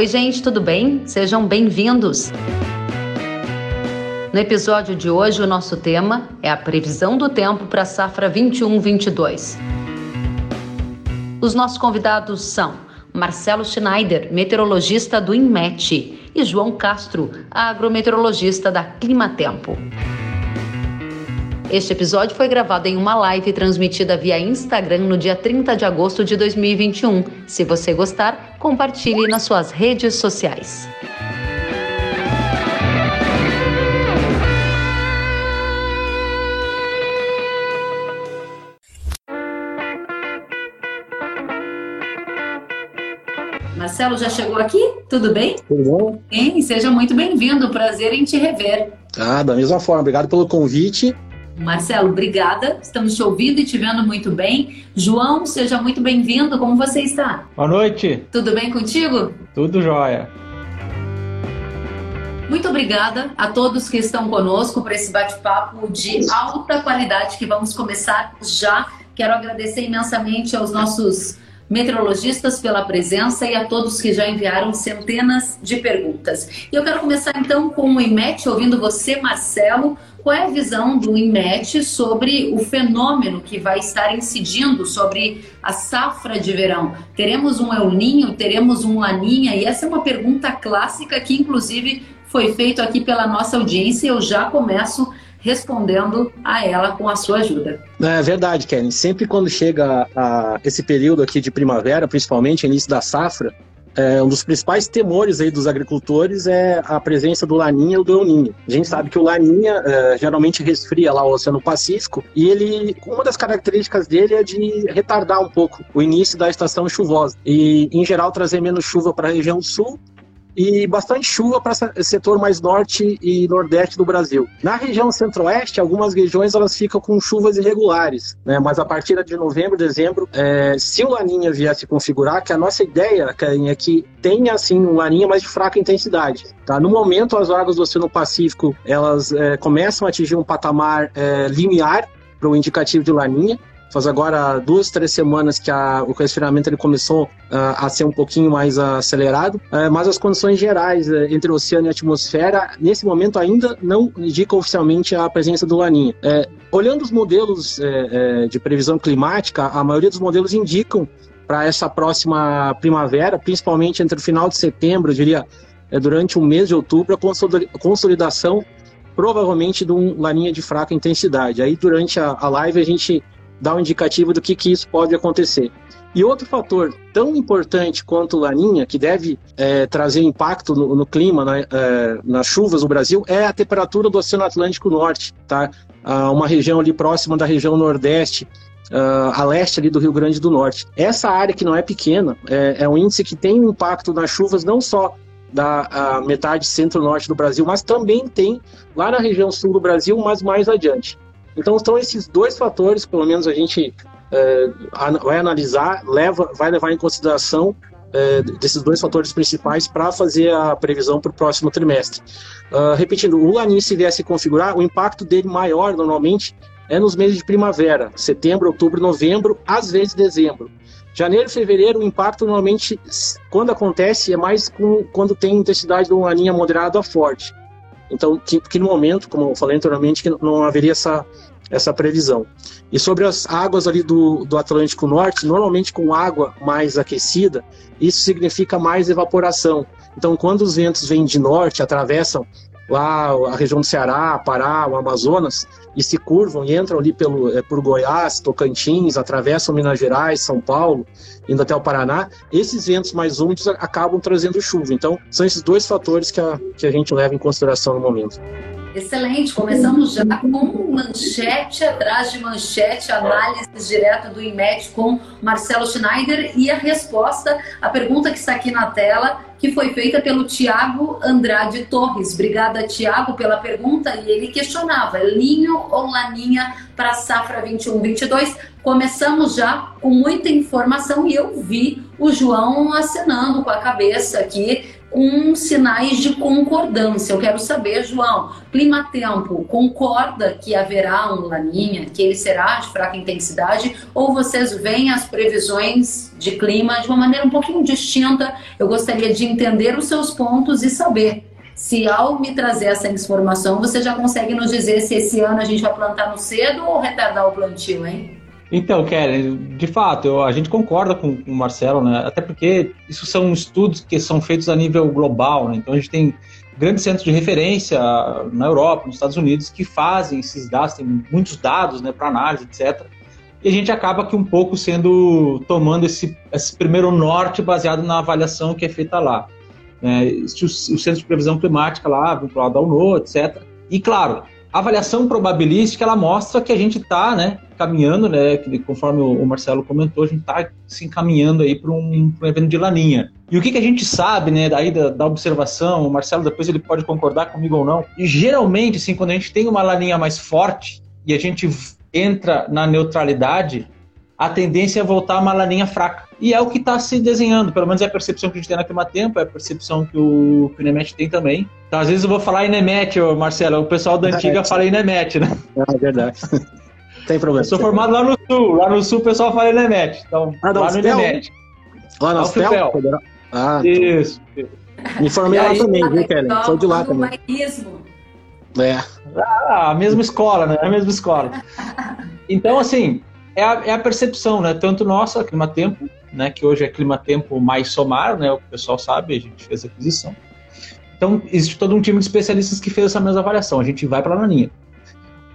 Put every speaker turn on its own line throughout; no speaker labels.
Oi, gente, tudo bem? Sejam bem-vindos. No episódio de hoje, o nosso tema é a previsão do tempo para a safra 21-22. Os nossos convidados são Marcelo Schneider, meteorologista do INMET, e João Castro, agrometeorologista da Climatempo. Este episódio foi gravado em uma live transmitida via Instagram no dia 30 de agosto de 2021. Se você gostar, compartilhe nas suas redes sociais. Marcelo já chegou aqui? Tudo bem?
Tudo bom?
Bem, seja muito bem-vindo. Prazer em te rever.
Ah, da mesma forma. Obrigado pelo convite.
Marcelo, obrigada. Estamos te ouvindo e te vendo muito bem. João, seja muito bem-vindo. Como você está?
Boa noite.
Tudo bem contigo?
Tudo jóia.
Muito obrigada a todos que estão conosco para esse bate-papo de alta qualidade que vamos começar já. Quero agradecer imensamente aos nossos meteorologistas pela presença e a todos que já enviaram centenas de perguntas. E eu quero começar então com o IMET, ouvindo você, Marcelo. Qual é a visão do IMET sobre o fenômeno que vai estar incidindo sobre a safra de verão? Teremos um El Ninho, teremos um Laninha? E essa é uma pergunta clássica que, inclusive, foi feita aqui pela nossa audiência. Eu já começo respondendo a ela com a sua ajuda.
É verdade, Kelly. Sempre quando chega a esse período aqui de primavera, principalmente início da safra, é, um dos principais temores aí dos agricultores é a presença do Laninha e do El Ninho. A gente sabe que o Laninha é, geralmente resfria lá o Oceano Pacífico e ele, uma das características dele é de retardar um pouco o início da estação chuvosa e, em geral, trazer menos chuva para a região sul e bastante chuva para setor mais norte e nordeste do Brasil. Na região centro-oeste, algumas regiões elas ficam com chuvas irregulares, né? mas a partir de novembro, dezembro, é, se o Laninha vier se configurar, que a nossa ideia é que tenha assim um Laninha mais de fraca intensidade. Tá? No momento, as águas do Oceano Pacífico elas é, começam a atingir um patamar é, limiar para o indicativo de Laninha, Faz agora duas, três semanas que a, o resfriamento ele começou uh, a ser um pouquinho mais acelerado, uh, mas as condições gerais uh, entre o oceano e a atmosfera, nesse momento ainda não indicam oficialmente a presença do Laninha. É, olhando os modelos de previsão climática, a maioria dos modelos indicam para essa próxima primavera, principalmente entre o final de setembro, eu diria, durante o mês de outubro, a consolidação provavelmente de um laninha de fraca intensidade. Aí durante a, a live a gente dá um indicativo do que, que isso pode acontecer. E outro fator tão importante quanto Laninha, que deve é, trazer impacto no, no clima, né, é, nas chuvas no Brasil, é a temperatura do Oceano Atlântico Norte, tá? Ah, uma região ali próxima da região Nordeste, Uh, a leste ali do Rio Grande do Norte. Essa área que não é pequena é, é um índice que tem um impacto nas chuvas não só da metade centro-norte do Brasil, mas também tem lá na região sul do Brasil, mas mais adiante. Então são esses dois fatores, pelo menos a gente é, vai analisar, leva, vai levar em consideração é, desses dois fatores principais para fazer a previsão para o próximo trimestre. Uh, repetindo, o Lanin se vier se configurar, o impacto dele maior normalmente é nos meses de primavera, setembro, outubro, novembro, às vezes dezembro. Janeiro e fevereiro, o impacto normalmente, quando acontece, é mais com, quando tem intensidade de uma laninha moderada a forte. Então, que, que no momento, como eu falei anteriormente, que não haveria essa, essa previsão. E sobre as águas ali do, do Atlântico Norte, normalmente com água mais aquecida, isso significa mais evaporação. Então, quando os ventos vêm de norte, atravessam lá a região do Ceará, Pará, o Amazonas, e se curvam e entram ali pelo, é, por Goiás, Tocantins, atravessam Minas Gerais, São Paulo, indo até o Paraná, esses ventos mais úmidos acabam trazendo chuva. Então, são esses dois fatores que a, que a gente leva em consideração no momento.
Excelente, começamos já com manchete atrás de manchete, análise direto do IMET com Marcelo Schneider e a resposta à pergunta que está aqui na tela, que foi feita pelo Tiago Andrade Torres. Obrigada, Tiago, pela pergunta. E ele questionava: linho ou laninha para a safra 21-22? Começamos já com muita informação e eu vi o João acenando com a cabeça aqui com sinais de concordância. Eu quero saber, João, clima-tempo concorda que haverá um laninha, que ele será de fraca intensidade, ou vocês veem as previsões de clima de uma maneira um pouquinho distinta? Eu gostaria de entender os seus pontos e saber se ao me trazer essa informação, você já consegue nos dizer se esse ano a gente vai plantar no cedo ou retardar o plantio, hein?
Então, Kelly, de fato, eu, a gente concorda com, com, o Marcelo, né? Até porque isso são estudos que são feitos a nível global, né? Então a gente tem grandes centros de referência na Europa, nos Estados Unidos, que fazem esses dados, tem muitos dados, né, para análise, etc. E a gente acaba que um pouco sendo tomando esse, esse primeiro norte baseado na avaliação que é feita lá. É, o, o Centro de Previsão Climática lá, vinculado ao NOAA, etc. E claro, a avaliação probabilística ela mostra que a gente está né, caminhando, né, que, conforme o Marcelo comentou, a gente está se encaminhando aí para um, um, evento de laninha. E o que, que a gente sabe né, daí da, da, observação, o Marcelo depois ele pode concordar comigo ou não, e geralmente, assim, quando a gente tem uma laninha mais forte e a gente entra na neutralidade, a tendência é voltar a uma laninha fraca. E é o que está se desenhando, pelo menos é a percepção que a gente tem na Clima Tempo, é a percepção que o, que o Inemet tem também. Então, às vezes eu vou falar Inemet, Marcelo, o pessoal da antiga é, fala Inemet, né?
É verdade. tem problema. Eu
sou formado lá no Sul, lá no Sul o pessoal fala Inemet. Então, ah, lá no Inemet.
Lá no Sul.
Ah, isso.
Me formei lá também, viu, Kelly? Sou de lá também.
É. Ah, a mesma escola, né? A mesma escola. Então, assim, é a, é a percepção, né? Tanto nossa, Clima Tempo, né? Que hoje é Clima Tempo mais Somar, né? O pessoal sabe, a gente fez a aquisição. Então, existe todo um time de especialistas que fez essa mesma avaliação. A gente vai para a laninha.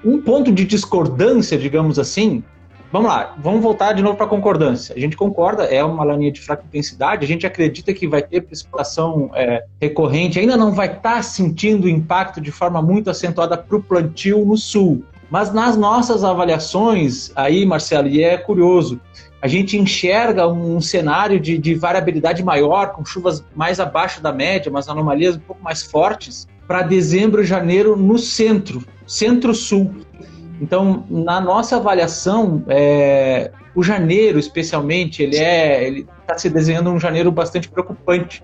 Um ponto de discordância, digamos assim, vamos lá, vamos voltar de novo para a concordância. A gente concorda, é uma laninha de fraca intensidade, a gente acredita que vai ter precipitação é, recorrente, ainda não vai estar tá sentindo o impacto de forma muito acentuada para o plantio no sul. Mas nas nossas avaliações, aí, Marcelo, e é curioso, a gente enxerga um cenário de, de variabilidade maior, com chuvas mais abaixo da média, mas anomalias um pouco mais fortes, para dezembro e janeiro no centro, centro-sul. Então, na nossa avaliação, é, o janeiro, especialmente, ele é, ele está se desenhando um janeiro bastante preocupante.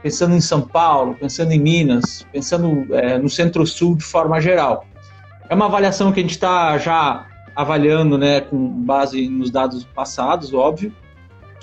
Pensando em São Paulo, pensando em Minas, pensando é, no Centro-Sul de forma geral. É uma avaliação que a gente está já avaliando, né, com base nos dados passados, óbvio.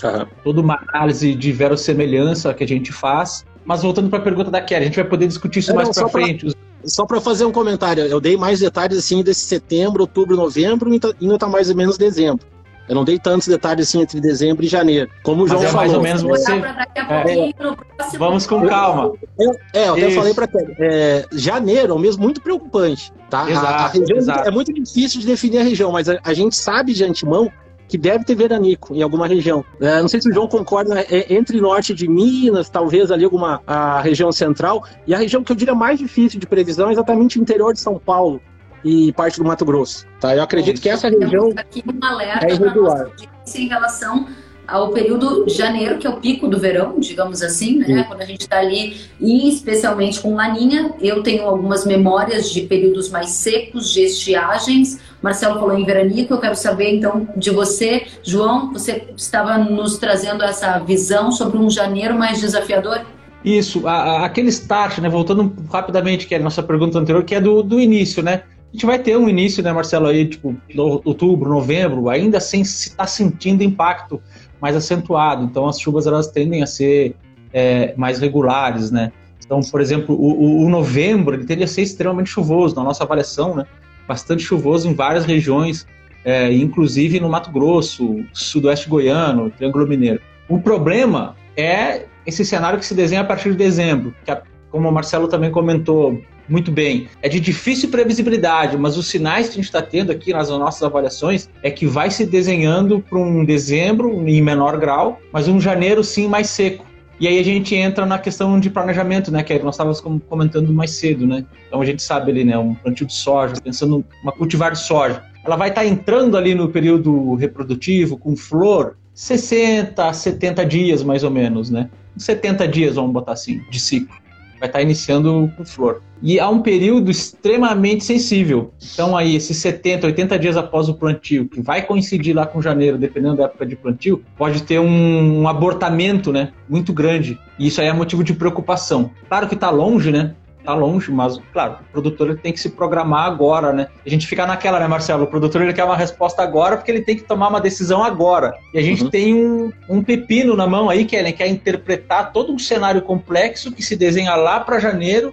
Uhum. Toda uma análise de verossemelhança que a gente faz. Mas voltando para a pergunta da Kelly, a gente vai poder discutir isso é, mais para frente. Pra,
só para fazer um comentário, eu dei mais detalhes assim desse setembro, outubro, novembro e ainda está mais ou menos dezembro. Eu não dei tantos detalhes assim entre dezembro e janeiro. Como o João é falou.
mais ou menos você. É, vamos com calma.
Eu, é, eu até falei para é, janeiro é um mês muito preocupante. Tá? Exato, a, a região exato. é muito difícil de definir a região, mas a, a gente sabe de antemão que deve ter veranico em alguma região. É, não sei se o João concorda, é, entre norte de Minas, talvez ali alguma a região central, e a região que eu diria mais difícil de previsão é exatamente o interior de São Paulo e parte do Mato Grosso. Tá? Eu acredito que essa região
aqui um alerta é irregular. Em relação ao período de janeiro, que é o pico do verão, digamos assim, né? Quando a gente está ali, e especialmente com laninha, eu tenho algumas memórias de períodos mais secos, de estiagens. Marcelo falou em veranico, eu quero saber então de você, João, você estava nos trazendo essa visão sobre um janeiro mais desafiador?
Isso, a, a, aquele start, né? Voltando rapidamente, que é a nossa pergunta anterior, que é do, do início, né? A gente vai ter um início, né, Marcelo, aí, tipo, no, outubro, novembro, ainda sem se estar tá sentindo impacto mais acentuado. Então, as chuvas elas tendem a ser é, mais regulares, né? Então, por exemplo, o, o, o, novembro ele teria a ser extremamente chuvoso, na nossa avaliação, né? Bastante chuvoso em várias regiões, é, inclusive no Mato Grosso, sudoeste goiano, Triângulo Mineiro. O problema é esse cenário que se desenha a partir de dezembro, que, como o Marcelo também comentou, muito bem. É de difícil previsibilidade, mas os sinais que a gente está tendo aqui nas nossas avaliações é que vai se desenhando para um dezembro em menor grau, mas um janeiro sim mais seco. E aí a gente entra na questão de planejamento, né, que nós estávamos comentando mais cedo, né? Então a gente sabe ali, né, um plantio de soja, pensando uma cultivar de soja. Ela vai estar tá entrando ali no período reprodutivo com flor 60 a 70 dias mais ou menos, né? 70 dias, vamos botar assim, de ciclo. Vai estar iniciando com flor. E há um período extremamente sensível. Então, aí, esses 70, 80 dias após o plantio, que vai coincidir lá com janeiro, dependendo da época de plantio, pode ter um, um abortamento né, muito grande. E isso aí é motivo de preocupação. Claro que está longe, né? Tá longe, mas, claro, o produtor ele tem que se programar agora, né? A gente fica naquela, né, Marcelo? O produtor ele quer uma resposta agora porque ele tem que tomar uma decisão agora. E a gente uhum. tem um, um, pepino na mão aí, que ele quer interpretar todo um cenário complexo que se desenha lá para janeiro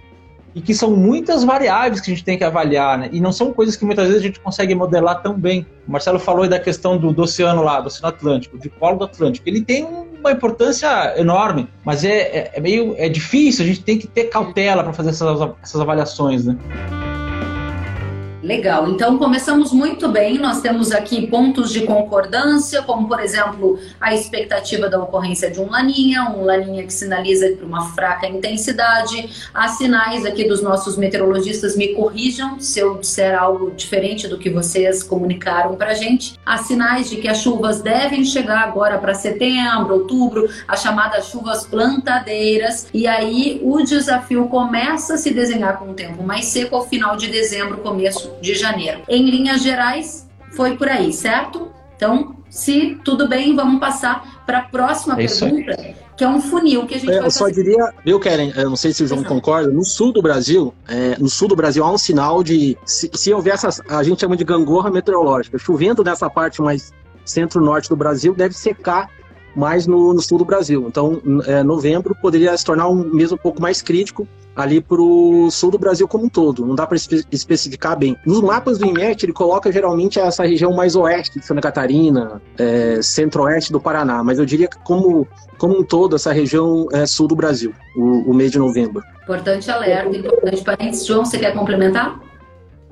e que são muitas variáveis que a gente tem que avaliar, né? E não são coisas que muitas vezes a gente consegue modelar tão bem. O Marcelo falou aí da questão do, do oceano lá, do Oceano Atlântico, de polo do Atlântico. Ele tem uma importância enorme, mas é, é, é meio é difícil, a gente tem que ter cautela para fazer essas, essas avaliações, né?
Legal, então começamos muito bem. Nós temos aqui pontos de concordância, como por exemplo a expectativa da ocorrência de um laninha, um laninha que sinaliza para uma fraca intensidade. Há sinais aqui dos nossos meteorologistas, me corrijam se eu disser algo diferente do que vocês comunicaram para gente. Há sinais de que as chuvas devem chegar agora para setembro, outubro, as chamadas chuvas plantadeiras, e aí o desafio começa a se desenhar com um tempo mais seco ao final de dezembro, começo de janeiro. Em linhas gerais, foi por aí, certo? Então, se tudo bem, vamos passar para a próxima é pergunta, que é um funil que a gente é, vai
Eu só diria, viu, Keren, eu não sei se o João concorda, no sul do Brasil, é, no sul do Brasil há um sinal de, se, se houver essa, a gente chama de gangorra meteorológica, chovendo nessa parte mais centro-norte do Brasil, deve secar mais no, no sul do Brasil. Então, é, novembro poderia se tornar um mês um pouco mais crítico ali para o sul do Brasil como um todo. Não dá para espe especificar bem. Nos mapas do INMET, ele coloca geralmente essa região mais oeste de Santa Catarina, é, centro-oeste do Paraná, mas eu diria que como, como um todo, essa região é sul do Brasil, o, o mês de novembro.
Importante alerta, importante parênteses. João, você quer complementar?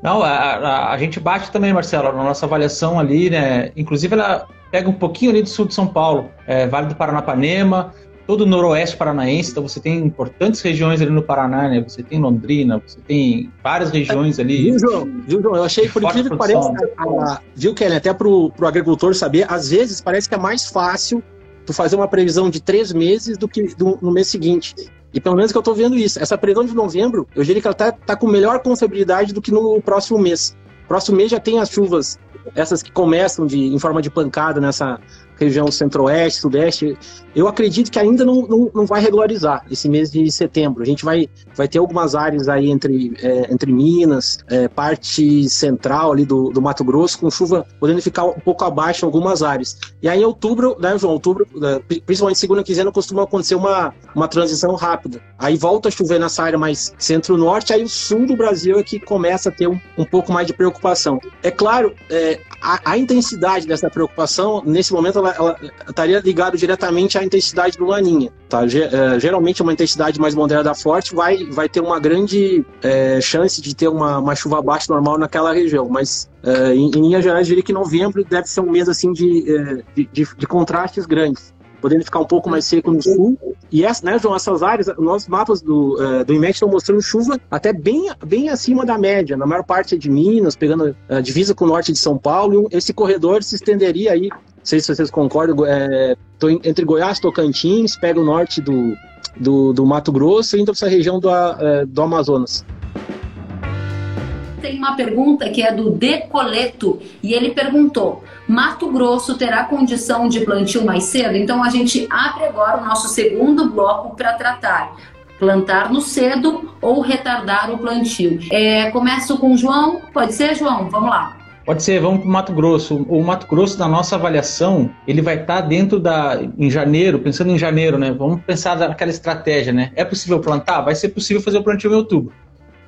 Não, a, a, a, gente bate também, Marcelo, na nossa avaliação ali, né? Inclusive, ela pega um pouquinho ali do sul de São Paulo, é, Vale do Paranapanema, todo o noroeste paranaense, então você tem importantes regiões ali no Paraná, né? Você tem Londrina, você tem várias regiões ali.
Viu, João? Viu, João? Eu achei, por incrível que pareça, a, viu, Kelly, até pro, pro agricultor saber, às vezes parece que é mais fácil tu fazer uma previsão de três meses do que do, no mês seguinte. E pelo menos que eu tô vendo isso. Essa previsão de novembro, eu diria que ela tá, tá com melhor confiabilidade do que no próximo mês. Próximo mês já tem as chuvas, essas que começam de, em forma de pancada nessa, região centro-oeste, sudeste, eu acredito que ainda não, não, não, vai regularizar esse mês de setembro. A gente vai, vai ter algumas áreas aí entre, é, entre Minas, é, parte central ali do, do Mato Grosso, com chuva podendo ficar um pouco abaixo em algumas áreas. E aí em outubro, né, João, outubro, né, principalmente segunda quinzena, costuma acontecer uma, uma transição rápida. Aí volta a chover nessa área mais centro-norte, aí o sul do Brasil é que começa a ter um, um pouco mais de preocupação. É claro, é, a, a intensidade dessa preocupação, nesse momento, ela ela, estaria ligado diretamente à intensidade do Laninha. Tá? É, geralmente, uma intensidade mais moderada forte vai, vai ter uma grande é, chance de ter uma, uma chuva abaixo normal naquela região, mas é, em, em linhas gerais, diria que novembro deve ser um mês assim de, é, de, de, de contrastes grandes podendo ficar um pouco mais seco no sul. E essa, né, João, essas áreas, nossos mapas do, uh, do IMET estão mostrando chuva até bem, bem acima da média, na maior parte de Minas, pegando a uh, divisa com o norte de São Paulo, esse corredor se estenderia aí não sei se vocês concordam, é, entre Goiás Tocantins, pega o norte do, do, do Mato Grosso e entra para essa região do, é, do Amazonas.
Tem uma pergunta que é do Decoleto e ele perguntou: Mato Grosso terá condição de plantio mais cedo? Então a gente abre agora o nosso segundo bloco para tratar plantar no cedo ou retardar o plantio. É, começo com o João, pode ser, João? Vamos lá.
Pode ser, vamos para o Mato Grosso. O Mato Grosso, na nossa avaliação, ele vai estar tá dentro da. em janeiro, pensando em janeiro, né? Vamos pensar naquela estratégia, né? É possível plantar? Vai ser possível fazer o plantio em outubro.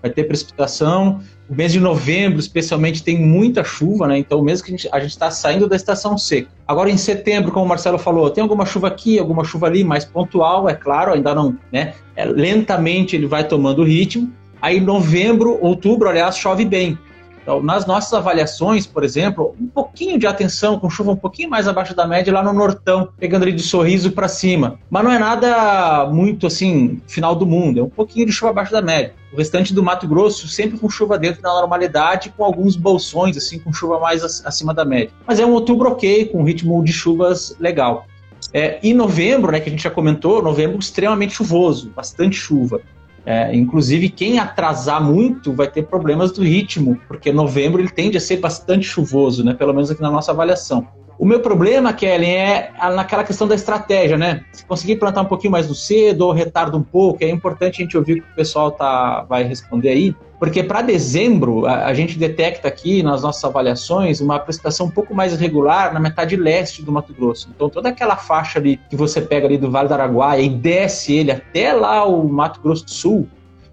Vai ter precipitação. O mês de novembro, especialmente, tem muita chuva, né? Então, mesmo que a gente está saindo da estação seca. Agora, em setembro, como o Marcelo falou, tem alguma chuva aqui, alguma chuva ali, mais pontual, é claro, ainda não, né? É, lentamente ele vai tomando ritmo. Aí, novembro, outubro, aliás, chove bem. Então, nas nossas avaliações, por exemplo, um pouquinho de atenção, com chuva um pouquinho mais abaixo da média lá no Nortão, pegando ali de sorriso para cima. Mas não é nada muito assim, final do mundo, é um pouquinho de chuva abaixo da média. O restante do Mato Grosso sempre com chuva dentro da normalidade, com alguns bolsões, assim, com chuva mais acima da média. Mas é um outubro ok, com ritmo de chuvas legal. É, em novembro, né, que a gente já comentou, novembro extremamente chuvoso, bastante chuva. É, inclusive, quem atrasar muito vai ter problemas do ritmo, porque novembro ele tende a ser bastante chuvoso, né? Pelo menos aqui na nossa avaliação. O meu problema, Kelly, é naquela questão da estratégia, né? Se conseguir plantar um pouquinho mais no cedo ou retarda um pouco, é importante a gente ouvir o que o pessoal tá, vai responder aí, porque para dezembro a, a, gente detecta aqui nas nossas avaliações uma precipitação um pouco mais irregular na metade leste do Mato Grosso. Então toda aquela faixa ali que você pega ali do Vale do Araguaia e desce ele até lá o Mato Grosso do Sul,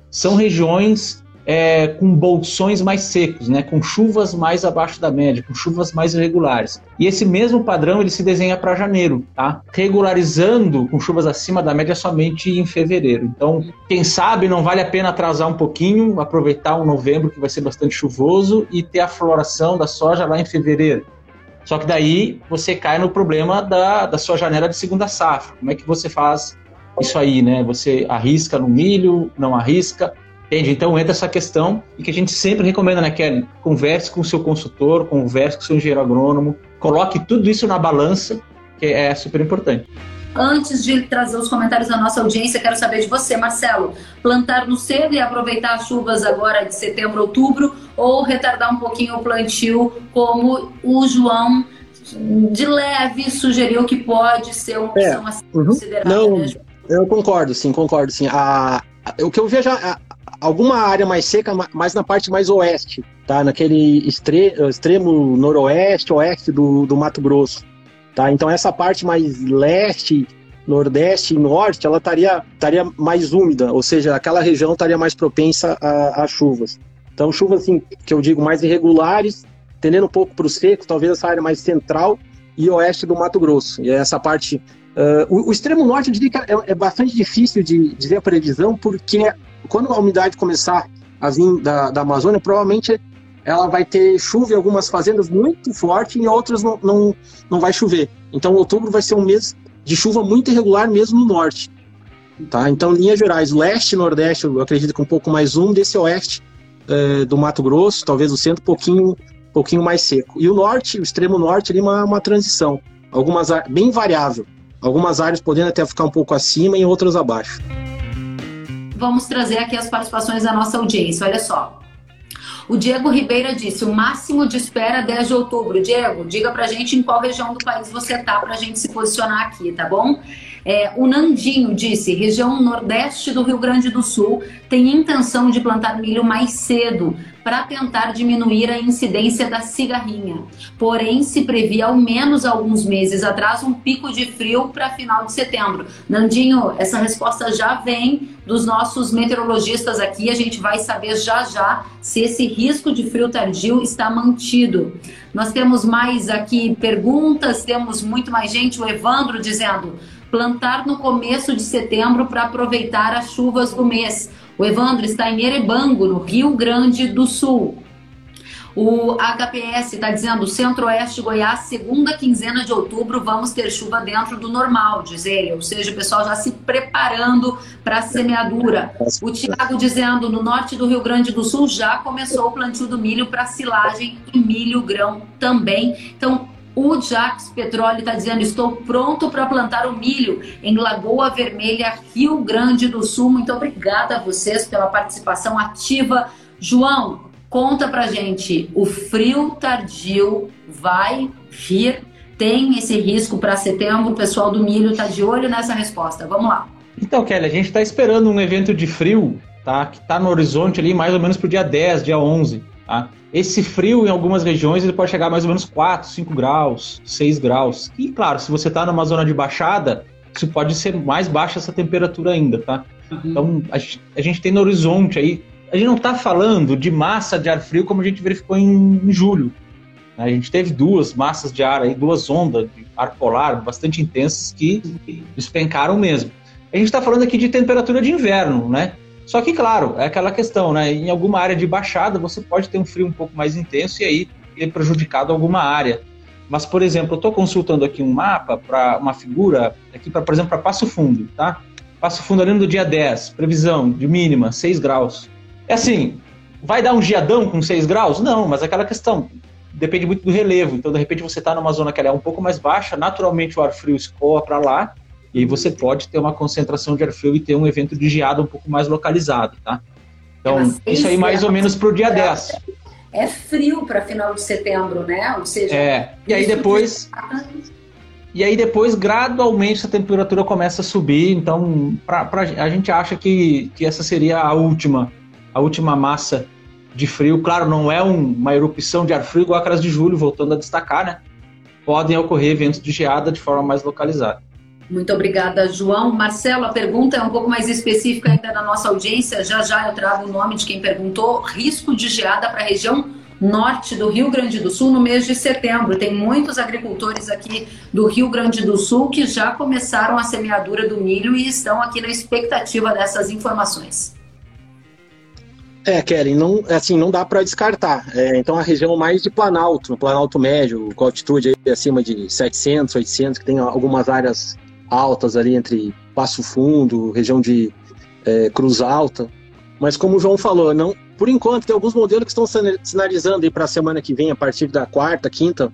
são regiões é, com bolsões mais secos, né, com chuvas mais abaixo da média, com chuvas mais irregulares. E esse mesmo padrão ele se desenha para janeiro, tá? regularizando com chuvas acima da média somente em fevereiro. Então, quem sabe não vale a pena atrasar um pouquinho, aproveitar um novembro que vai ser bastante chuvoso e ter a floração da soja lá em fevereiro. Só que daí você cai no problema da, da sua janela de segunda safra. Como é que você faz isso aí, né? Você arrisca no milho, não arrisca? Entende? Então entra essa questão e que a gente sempre recomenda, né, Kelly? Converse com o seu consultor, converse com o seu engenheiro agrônomo, coloque tudo isso na balança, que é super importante.
Antes de trazer os comentários da nossa audiência, quero saber de você, Marcelo. Plantar no cedo e aproveitar as chuvas agora de setembro, outubro, ou retardar um pouquinho o plantio, como o João de leve sugeriu que pode ser uma é, opção é, assim uhum. considerada. Não, né,
eu concordo, sim, concordo, sim. A, o que eu vejo, a, alguma área mais seca, mais na parte mais oeste, tá? Naquele extre extremo noroeste, oeste do, do Mato Grosso, tá? Então essa parte mais leste, nordeste e norte, ela estaria estaria mais úmida, ou seja, aquela região estaria mais propensa a, a, chuvas. Então chuvas assim que eu digo mais irregulares, tendendo um pouco para o seco, talvez essa área mais central e oeste do Mato Grosso. E essa parte Uh, o, o, extremo norte, eu diria que é, é bastante difícil de dizer a previsão, porque quando a umidade começar a vir da, da Amazônia, provavelmente ela vai ter chuva em algumas fazendas muito forte e em outras não, não, não vai chover. Então, outubro vai ser um mês de chuva muito irregular mesmo no norte. Tá? Então, linhas gerais, leste e nordeste, eu acredito que um pouco mais úmido, esse oeste é, do Mato Grosso, talvez o centro um pouquinho, pouquinho mais seco. E o norte, o extremo norte, ali uma, uma transição, algumas bem variável. Algumas áreas podendo até ficar um pouco acima e outras abaixo
vamos trazer aqui as participações da nossa audiência. Olha só. O Diego Ribeira disse: o máximo de espera 10 de outubro. Diego, diga pra gente em qual região do país você tá pra gente se posicionar aqui, tá bom? É, o Nandinho disse: região nordeste do Rio Grande do Sul tem intenção de plantar milho mais cedo para tentar diminuir a incidência da cigarrinha. Porém, se previa ao menos alguns meses atrás um pico de frio para final de setembro. Nandinho, essa resposta já vem dos nossos meteorologistas aqui. A gente vai saber já já se esse risco de frio tardio está mantido. Nós temos mais aqui perguntas, temos muito mais gente. O Evandro dizendo plantar no começo de setembro para aproveitar as chuvas do mês. O Evandro está em Erebango, no Rio Grande do Sul. O HPS está dizendo Centro-Oeste Goiás, segunda quinzena de outubro, vamos ter chuva dentro do normal, diz ele. Ou seja, o pessoal já se preparando para a semeadura. O Tiago dizendo no norte do Rio Grande do Sul já começou o plantio do milho para silagem e milho grão também. Então, o Jax Petróleo está dizendo: estou pronto para plantar o milho em Lagoa Vermelha, Rio Grande do Sul. Muito obrigada a vocês pela participação ativa. João, conta pra gente: o frio tardio vai vir? Tem esse risco para setembro? O pessoal do milho está de olho nessa resposta. Vamos lá.
Então, Kelly, a gente está esperando um evento de frio, tá? Que está no horizonte ali mais ou menos para o dia 10, dia 11. Tá? Esse frio, em algumas regiões, ele pode chegar a mais ou menos 4, 5 graus, 6 graus. E, claro, se você está numa zona de baixada, isso pode ser mais baixa essa temperatura ainda, tá? Uhum. Então, a gente, a gente, tem no horizonte aí... A gente não está falando de massa de ar frio como a gente verificou em, em julho. A gente teve duas massas de ar aí, duas ondas de ar polar bastante intensas que despencaram mesmo. A gente está falando aqui de temperatura de inverno, né? Só que, claro, é aquela questão, né? Em alguma área de baixada você pode ter um frio um pouco mais intenso e aí ter prejudicado alguma área. Mas, por exemplo, eu estou consultando aqui um mapa para uma figura, aqui, pra, por exemplo, para Passo Fundo, tá? Passo Fundo ali no dia 10, previsão de mínima 6 graus. É assim, vai dar um geadão com 6 graus? Não, mas é aquela questão, depende muito do relevo. Então, de repente, você está numa zona que é um pouco mais baixa, naturalmente o ar frio escoa para lá, E aí você pode ter uma concentração de ar frio e ter um evento de geada um pouco mais localizado, tá? Então, isso aí mais ou menos para o dia 10.
É frio para final de setembro, né? Ou seja,
é. E aí depois. E aí depois, gradualmente, a temperatura começa a subir. Então, pra, pra, a gente acha que, que essa seria a última, a última massa de frio. Claro, não é um, uma erupção de ar frio igual aquelas de julho, voltando a destacar, né? Podem ocorrer eventos de geada de forma mais localizada.
Muito obrigada, João. Marcelo, a pergunta é um pouco mais específica ainda na nossa audiência. Já já eu trago o nome de quem perguntou. Risco de geada para a região norte do Rio Grande do Sul no mês de setembro. Tem muitos agricultores aqui do Rio Grande do Sul que já começaram a semeadura do milho e estão aqui na expectativa dessas informações.
É, Kelly, não, assim, não dá para descartar. É, então, a região mais de Planalto, no Planalto Médio, com altitude acima de 700, 800, que tem algumas áreas altas ali entre Passo Fundo, região de é, Cruz Alta. Mas como o João falou, não, por enquanto tem alguns modelos que estão sinalizando para a semana que vem, a partir da quarta, quinta,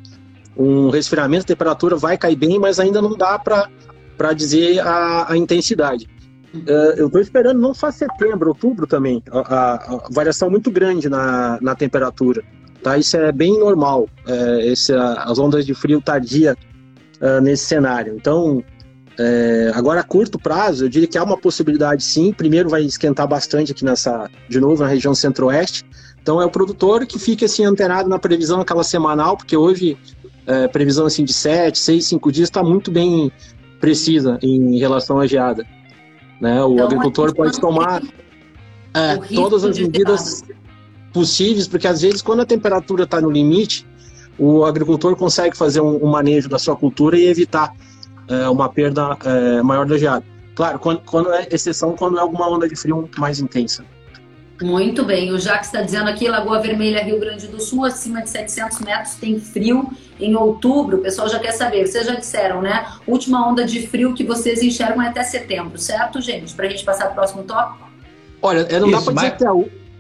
um resfriamento, a temperatura vai cair bem, mas ainda não dá para dizer a, a intensidade. Uh, eu estou esperando não só setembro, outubro também, a, a, a, variação muito grande na, na temperatura. Tá? Isso é bem normal, é, esse, as ondas de frio tardia uh, nesse cenário. Então, é, agora, a curto prazo, eu diria que há uma possibilidade sim. Primeiro, vai esquentar bastante aqui nessa, de novo, na região centro-oeste. Então, é o produtor que fica assim antenado na previsão aquela semanal, porque hoje, é, previsão assim de 7, 6, 5 dias está muito bem precisa em relação à geada. Né? O então, agricultor pode tomar é, todas as medidas possíveis, porque às vezes, quando a temperatura está no limite, o agricultor consegue fazer um, um manejo da sua cultura e evitar é, uma perda é, maior da geada. Claro, quando, quando, é exceção, quando é alguma onda de frio mais intensa.
Muito bem, o Jacques está dizendo aqui, Lagoa Vermelha, Rio Grande do Sul, acima de 700 metros, tem frio em outubro. O pessoal já quer saber, vocês já disseram, né? Última onda de frio que vocês enxergam é até setembro, certo, gente? Para a gente passar para o próximo tópico?
Olha, é, não Isso, dá para dizer que é a,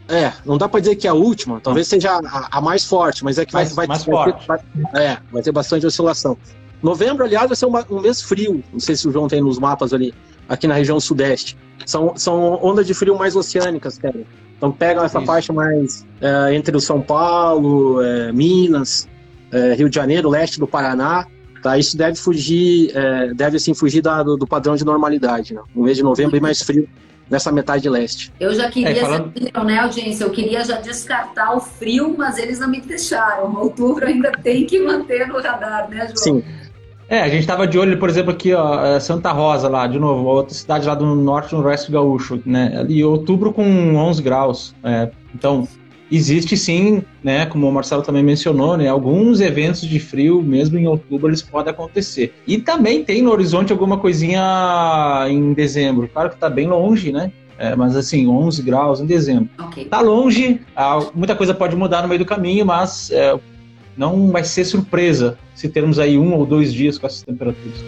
é, não dá para dizer que é a última, talvez seja a, a mais forte, mas é que
mais,
vai,
mais
vai,
forte.
Vai, é, vai ter bastante oscilação. Novembro, aliás, vai ser uma, um mês frio. Não sei se o João tem nos mapas ali, aqui na região sudeste. São, são ondas de frio mais oceânicas, cara. Então pegam essa Isso. faixa mais é, entre o São Paulo, é, Minas, é, Rio de Janeiro, leste do Paraná. Tá? Isso deve fugir, é, deve assim fugir da, do, do, padrão de normalidade. Né? Um mês de novembro bem mais frio nessa metade leste.
Eu já queria, é, falando... né, audiência? Eu queria já descartar o frio, mas eles não me deixaram. Outubro ainda tem que manter no radar, né, João?
Sim.
É, a gente estava de olho, por exemplo, aqui, ó, é, Santa Rosa, lá, de novo, outra cidade lá do norte, no oeste gaúcho, né? E outubro com 11 graus. É, então, existe sim, né, como o Marcelo também mencionou, né, alguns eventos de frio, mesmo em outubro, eles podem acontecer. E também tem no horizonte alguma coisinha em dezembro. Claro que está bem longe, né? É, mas assim, 11 graus em dezembro. Okay. Tá longe, muita coisa pode mudar no meio do caminho, mas é, não vai ser surpresa se termos aí um ou dois dias com essas temperaturas.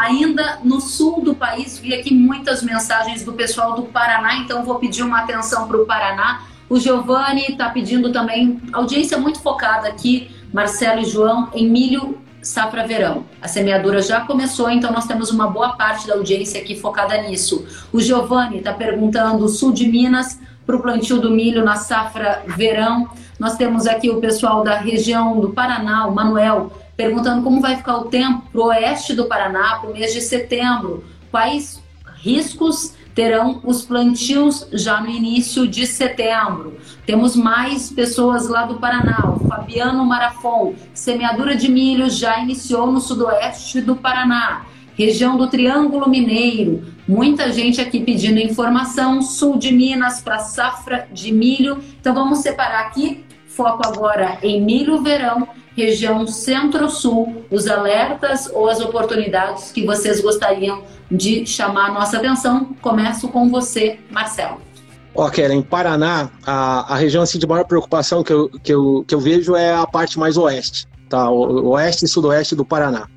Ainda no sul do país, vi aqui muitas mensagens do pessoal do Paraná, então vou pedir uma atenção para o Paraná. O Giovanni está pedindo também, audiência muito focada aqui, Marcelo e João, em milho safra verão. A semeadura já começou, então nós temos uma boa parte da audiência aqui focada nisso. O Giovanni está perguntando, sul de Minas, para o plantio do milho na safra verão. Nós temos aqui o pessoal da região do Paraná, o Manuel, perguntando como vai ficar o tempo para o oeste do Paraná para o mês de setembro. Quais riscos terão os plantios já no início de setembro. Temos mais pessoas lá do Paraná. O Fabiano Marafon, semeadura de milho já iniciou no sudoeste do Paraná. Região do Triângulo Mineiro, muita gente aqui pedindo informação. Sul de Minas para safra de milho. Então vamos separar aqui. Foco agora em milho verão, região centro-sul, os alertas ou as oportunidades que vocês gostariam de chamar a nossa atenção. Começo com você, Marcelo.
Ó, em Paraná, a, a região assim, de maior preocupação que eu, que, eu, que eu vejo é a parte mais oeste, tá? O, oeste e sudoeste do Paraná.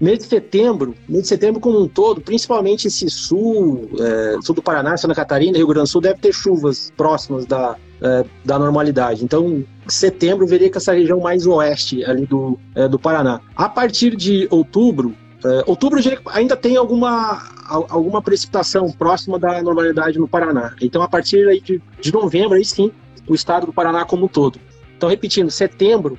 Mês de setembro, mês de setembro como um todo, principalmente esse sul, é, sul do Paraná, Santa Catarina, Rio Grande do Sul, deve ter chuvas próximas da, é, da normalidade. Então, setembro veria que essa região mais oeste ali do, é, do Paraná. A partir de outubro, É, outubro ainda tem alguma, alguma precipitação próxima da normalidade no Paraná. Então, a partir aí de, de novembro, aí sim, o estado do Paraná como um todo. Então, repetindo, setembro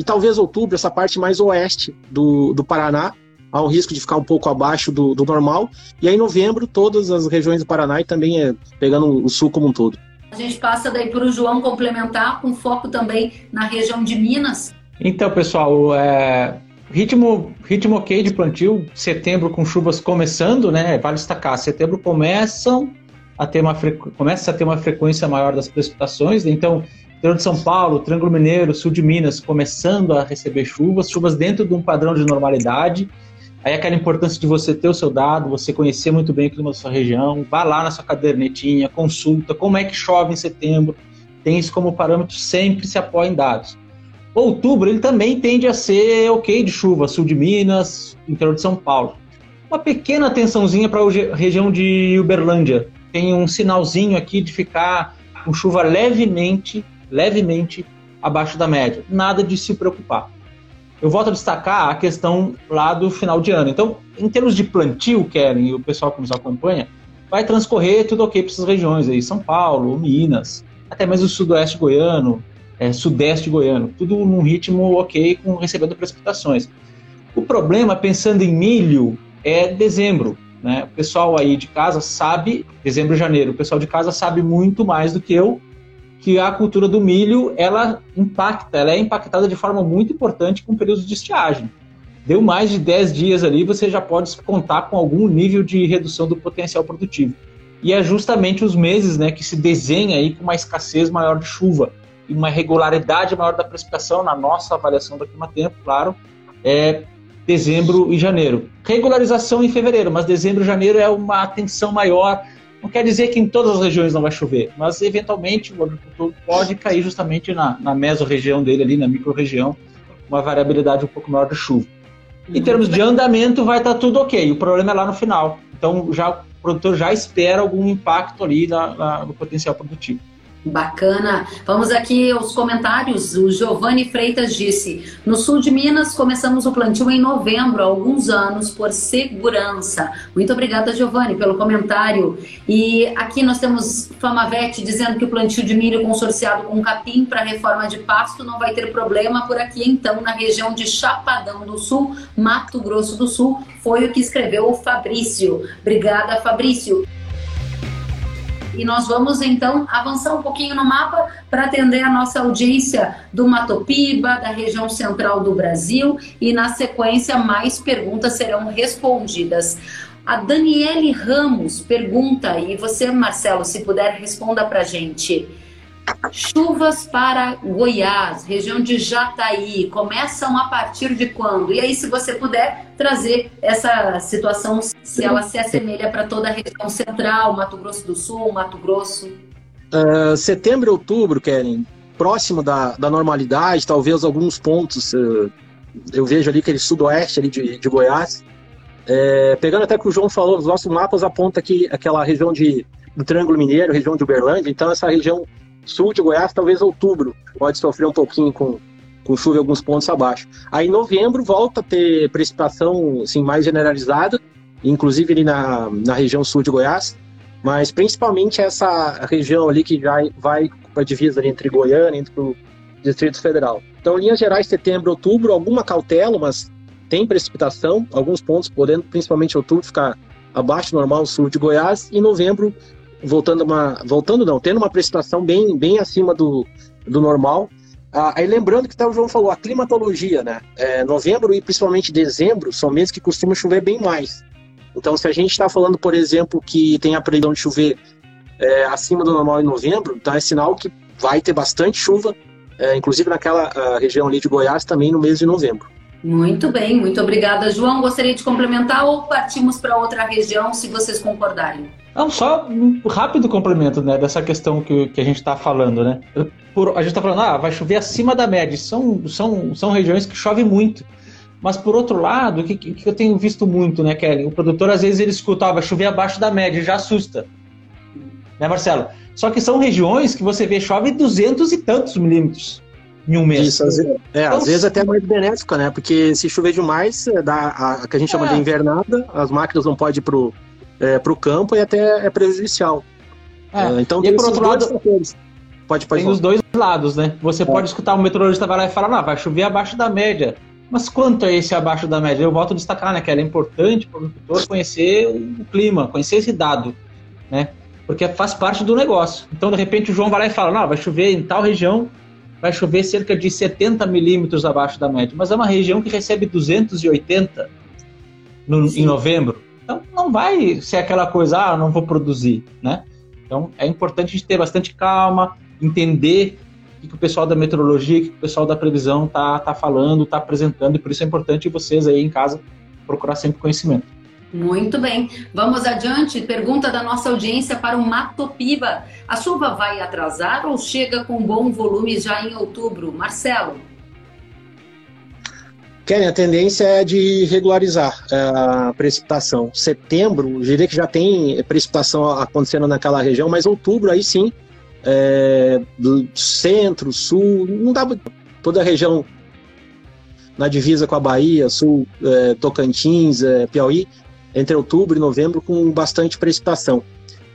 e talvez outubro, essa parte mais oeste do, do Paraná, há um risco de ficar um pouco abaixo do, do normal. E aí, novembro, todas as regiões do Paraná e também é, pegando o sul como um todo.
A gente passa daí para o João complementar, com foco também na região de Minas.
Então, pessoal, é, ritmo, ritmo ok de plantio, setembro com chuvas começando, né? Vale destacar, setembro começam a ter uma começa a ter uma frequência maior das precipitações, então interior de São Paulo, Triângulo Mineiro, sul de Minas, começando a receber chuvas, chuvas dentro de um padrão de normalidade. Aí aquela importância de você ter o seu dado, você conhecer muito bem o clima da sua região, vá lá na sua cadernetinha, consulta como é que chove em setembro, tem isso como parâmetro, sempre se apoia em dados. Outubro, ele também tende a ser ok de chuva, sul de Minas, interior de São Paulo. Uma pequena atençãozinha para a região de Uberlândia. Tem um sinalzinho aqui de ficar com chuva levemente, levemente abaixo da média. Nada de se preocupar eu volto a destacar a questão lá do final de ano. Então, em termos de plantio, Keren, e o pessoal que nos acompanha, vai transcorrer tudo ok para essas regiões aí, São Paulo, Minas, até mesmo o sudoeste goiano, é, sudeste goiano, tudo num ritmo ok, com recebendo precipitações. O problema, pensando em milho, é dezembro. Né? O pessoal aí de casa sabe, dezembro e janeiro, o pessoal de casa sabe muito mais do que eu que a cultura do milho ela impacta, ela é impactada de forma muito importante com períodos de estiagem. Deu mais de 10 dias ali, você já pode contar com algum nível de redução do potencial produtivo. E é justamente os meses né, que se desenha aí com uma escassez maior de chuva e uma regularidade maior da precipitação na nossa avaliação do clima-tempo, claro, é dezembro e janeiro. Regularização em fevereiro, mas dezembro e janeiro é uma atenção maior não quer dizer que em todas as regiões não vai chover, mas eventualmente o agricultor pode cair justamente na, na mesorregião dele ali, na microrregião, uma variabilidade um pouco maior de chuva. Em uhum. termos de andamento, vai estar tá tudo ok. O problema é lá no final. Então, já, o produtor já espera algum impacto ali na, na, no potencial produtivo.
Bacana. Vamos aqui aos comentários. O Giovanni Freitas disse: No sul de Minas começamos o plantio em novembro, há alguns anos, por segurança. Muito obrigada, Giovanni, pelo comentário. E aqui nós temos Famavete dizendo que o plantio de milho consorciado com capim para reforma de pasto não vai ter problema por aqui, então, na região de Chapadão do Sul, Mato Grosso do Sul. Foi o que escreveu o Fabrício. Obrigada, Fabrício. E nós vamos então avançar um pouquinho no mapa para atender a nossa audiência do Matopiba, da região central do Brasil, e na sequência mais perguntas serão respondidas. A Daniele Ramos pergunta, e você, Marcelo, se puder, responda para a gente. Chuvas para Goiás, região de Jataí, começam a partir de quando? E aí, se você puder trazer essa situação, se ela se assemelha para toda a região central, Mato Grosso do Sul, Mato Grosso.
Uh, setembro e outubro, Keren, próximo da, da normalidade, talvez alguns pontos, uh, eu vejo ali aquele sudoeste ali de, de Goiás. É, pegando até o que o João falou, os nossos mapas apontam que aquela região de do Triângulo Mineiro, região de Uberlândia, então essa região sul de Goiás, talvez outubro, pode sofrer um pouquinho com, com chuva em alguns pontos abaixo. Aí novembro volta a ter precipitação assim, mais generalizada, inclusive ali na, na região sul de Goiás, mas principalmente essa região ali que já vai para a divisa entre Goiânia e entre o Distrito Federal. Então, linhas gerais, setembro, outubro, alguma cautela, mas tem precipitação, alguns pontos podendo, principalmente outubro, ficar abaixo do normal sul de Goiás, e novembro voltando uma, voltando não, tendo uma precipitação bem, bem acima do, do normal. Ah, aí lembrando que tá, o João falou, a climatologia, né? É, novembro e principalmente dezembro são meses que costumam chover bem mais. Então, se a gente está falando, por exemplo, que tem a previsão de chover é, acima do normal em novembro, então é sinal que vai ter bastante chuva, é, inclusive naquela região ali de Goiás também no mês de novembro.
Muito bem, muito obrigada, João. Gostaria de complementar ou partimos para outra região, se vocês concordarem?
Não, só um rápido complemento né, dessa questão que, que a gente está falando, né? Por, a gente está falando, ah, vai chover acima da média. São, são, são regiões que chove muito. Mas por outro lado, o que, que, eu tenho visto muito, né, Kelly? O produtor às vezes ele escuta, ah, vai chover abaixo da média, já assusta. Né, Marcelo? Só que são regiões que você vê chove 200 e tantos milímetros. Em um mês.
Isso, às vezes, é, então, às vezes até mais benéfica, né? Porque se chover demais, é, dá a, a que a gente chama de é. invernada, as máquinas não podem ir pro, é, pro campo e até é prejudicial.
É. é então, e por outro lado, fatores. pode, pode tem os dois lados, né? Você pode escutar o meteorologista vai lá e falar, não, vai chover abaixo da média. Mas quanto é esse abaixo da média? Eu volto a destacar, né, que era importante para o agricultor conhecer o clima, conhecer esse dado, né? Porque faz parte do negócio. Então, de repente, o João vai lá e fala, não, vai chover em tal região, vai chover cerca de 70 milímetros abaixo da média. Mas é uma região que recebe 280 no, em novembro. Então, não vai ser aquela coisa, ah, não vou produzir, né? Então, é importante a gente ter bastante calma, entender o que o pessoal da meteorologia, o que o pessoal da previsão tá, tá falando, tá apresentando, e por isso é importante vocês aí em casa procurar sempre conhecimento.
Muito bem. Vamos adiante. Pergunta da nossa audiência para o Matopiba. A chuva vai atrasar ou chega com bom volume já em outubro? Marcelo.
Karen, a tendência é de regularizar é, a precipitação. Setembro, diria que já tem precipitação acontecendo naquela região, mas outubro aí sim é, centro, sul, não dá toda a região na divisa com a Bahia, sul, é, Tocantins, é, Piauí, entre outubro e novembro, com bastante precipitação.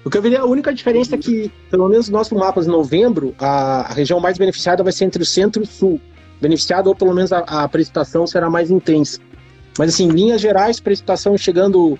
O que eu veria, a única diferença é que, pelo menos no nosso mapa de novembro, a, a, região mais beneficiada vai ser entre o centro e o sul. Beneficiada, ou pelo menos a, a precipitação será mais intensa. Mas, assim, linhas gerais, precipitação chegando,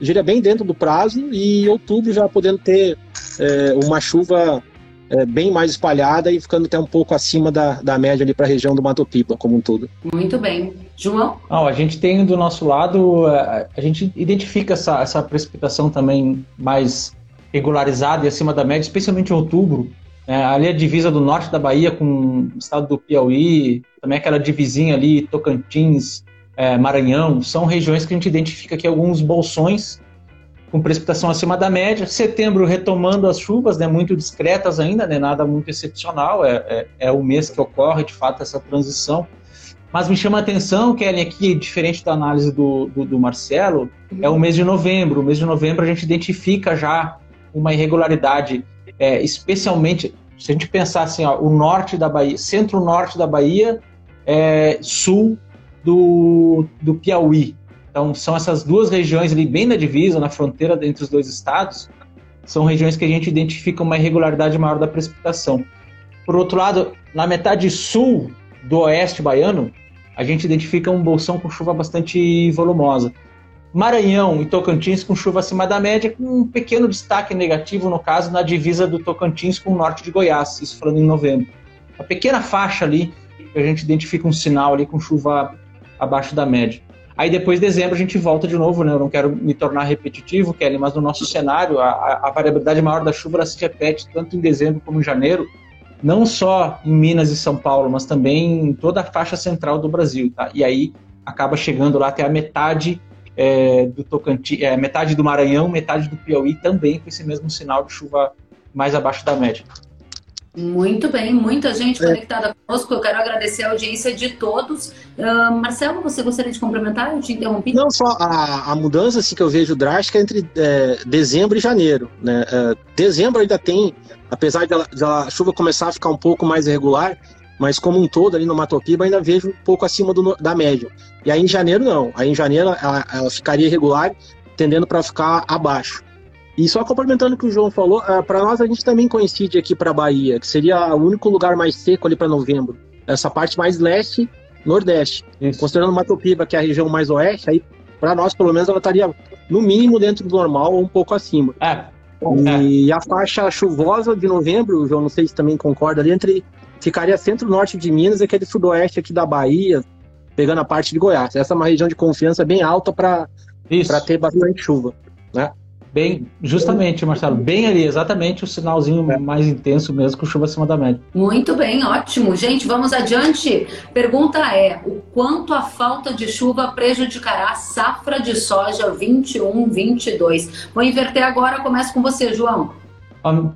diria, bem dentro do prazo, e outubro já podendo ter é, uma chuva é, bem mais espalhada e ficando até um pouco acima da, da média ali para a região do Mato Pipa como um todo.
Muito bem. João?
Não, a gente tem do nosso lado, a, a gente identifica essa, essa precipitação também mais regularizada e acima da média, especialmente em outubro. É, ali a divisa do norte da Bahia com o estado do Piauí, também aquela divisinha ali, Tocantins, é, Maranhão, são regiões que a gente identifica aqui alguns bolsões com precipitação acima da média. Setembro retomando as chuvas, né, muito discretas ainda, né, nada muito excepcional, é, é, é, o mês que ocorre de fato essa transição. Mas me chama a atenção, Kelly, aqui, diferente da análise do, do, do Marcelo, uhum. é o mês de novembro. O mês de novembro a gente identifica já uma irregularidade, é, especialmente se a gente pensar assim, ó, o norte da Bahia, centro-norte da Bahia, é, sul do, do Piauí, então, são essas duas regiões ali, bem na divisa, na fronteira entre os dois estados, são regiões que a gente identifica uma irregularidade maior da precipitação. Por outro lado, na metade sul do oeste baiano, a gente identifica um bolsão com chuva bastante volumosa. Maranhão e Tocantins com chuva acima da média, com um pequeno destaque negativo, no caso, na divisa do Tocantins com o norte de Goiás, isso falando em novembro. Uma pequena faixa ali, a gente identifica um sinal ali com chuva abaixo da média. Aí depois de dezembro a gente volta de novo, né? Eu não quero me tornar repetitivo, Kelly, mas no nosso cenário a, a variabilidade maior da chuva se repete tanto em dezembro como em janeiro, não só em Minas e São Paulo, mas também em toda a faixa central do Brasil, tá? E aí acaba chegando lá até a metade é, do Tocantins, é, metade do Maranhão, metade do Piauí também com esse mesmo sinal de chuva mais abaixo da média.
Muito bem, muita gente é. conectada conosco. Eu quero agradecer a audiência de todos. Uh, Marcelo, você gostaria de complementar? Eu te interrompi.
Não, só a, a mudança assim, que eu vejo drástica entre é, dezembro e janeiro. Né? É, dezembro ainda tem, apesar de, ela, de a chuva começar a ficar um pouco mais irregular, mas como um todo ali no Matopiba ainda vejo um pouco acima do, da média. E aí em janeiro não. Aí em janeiro ela, ela ficaria irregular, tendendo para ficar abaixo. E só complementando o que o João falou, uh, para nós a gente também coincide aqui para Bahia, que seria o único lugar mais seco ali para novembro. Essa parte mais leste, nordeste. Isso. Considerando Matopiba, que é a região mais oeste, aí para nós pelo menos ela estaria no mínimo dentro do normal ou um pouco acima. É. E é. a faixa chuvosa de novembro, João, não sei se também concorda ali, entre ficaria centro-norte de Minas e aquele sudoeste aqui da Bahia, pegando a parte de Goiás. Essa é uma região de confiança bem alta para ter bastante chuva, né?
Bem, justamente, Marcelo, bem ali, exatamente o sinalzinho é. mais intenso mesmo com chuva acima da média.
Muito bem, ótimo. Gente, vamos adiante. Pergunta é: o quanto a falta de chuva prejudicará a safra de soja 21-22? Vou inverter agora, começo com você, João.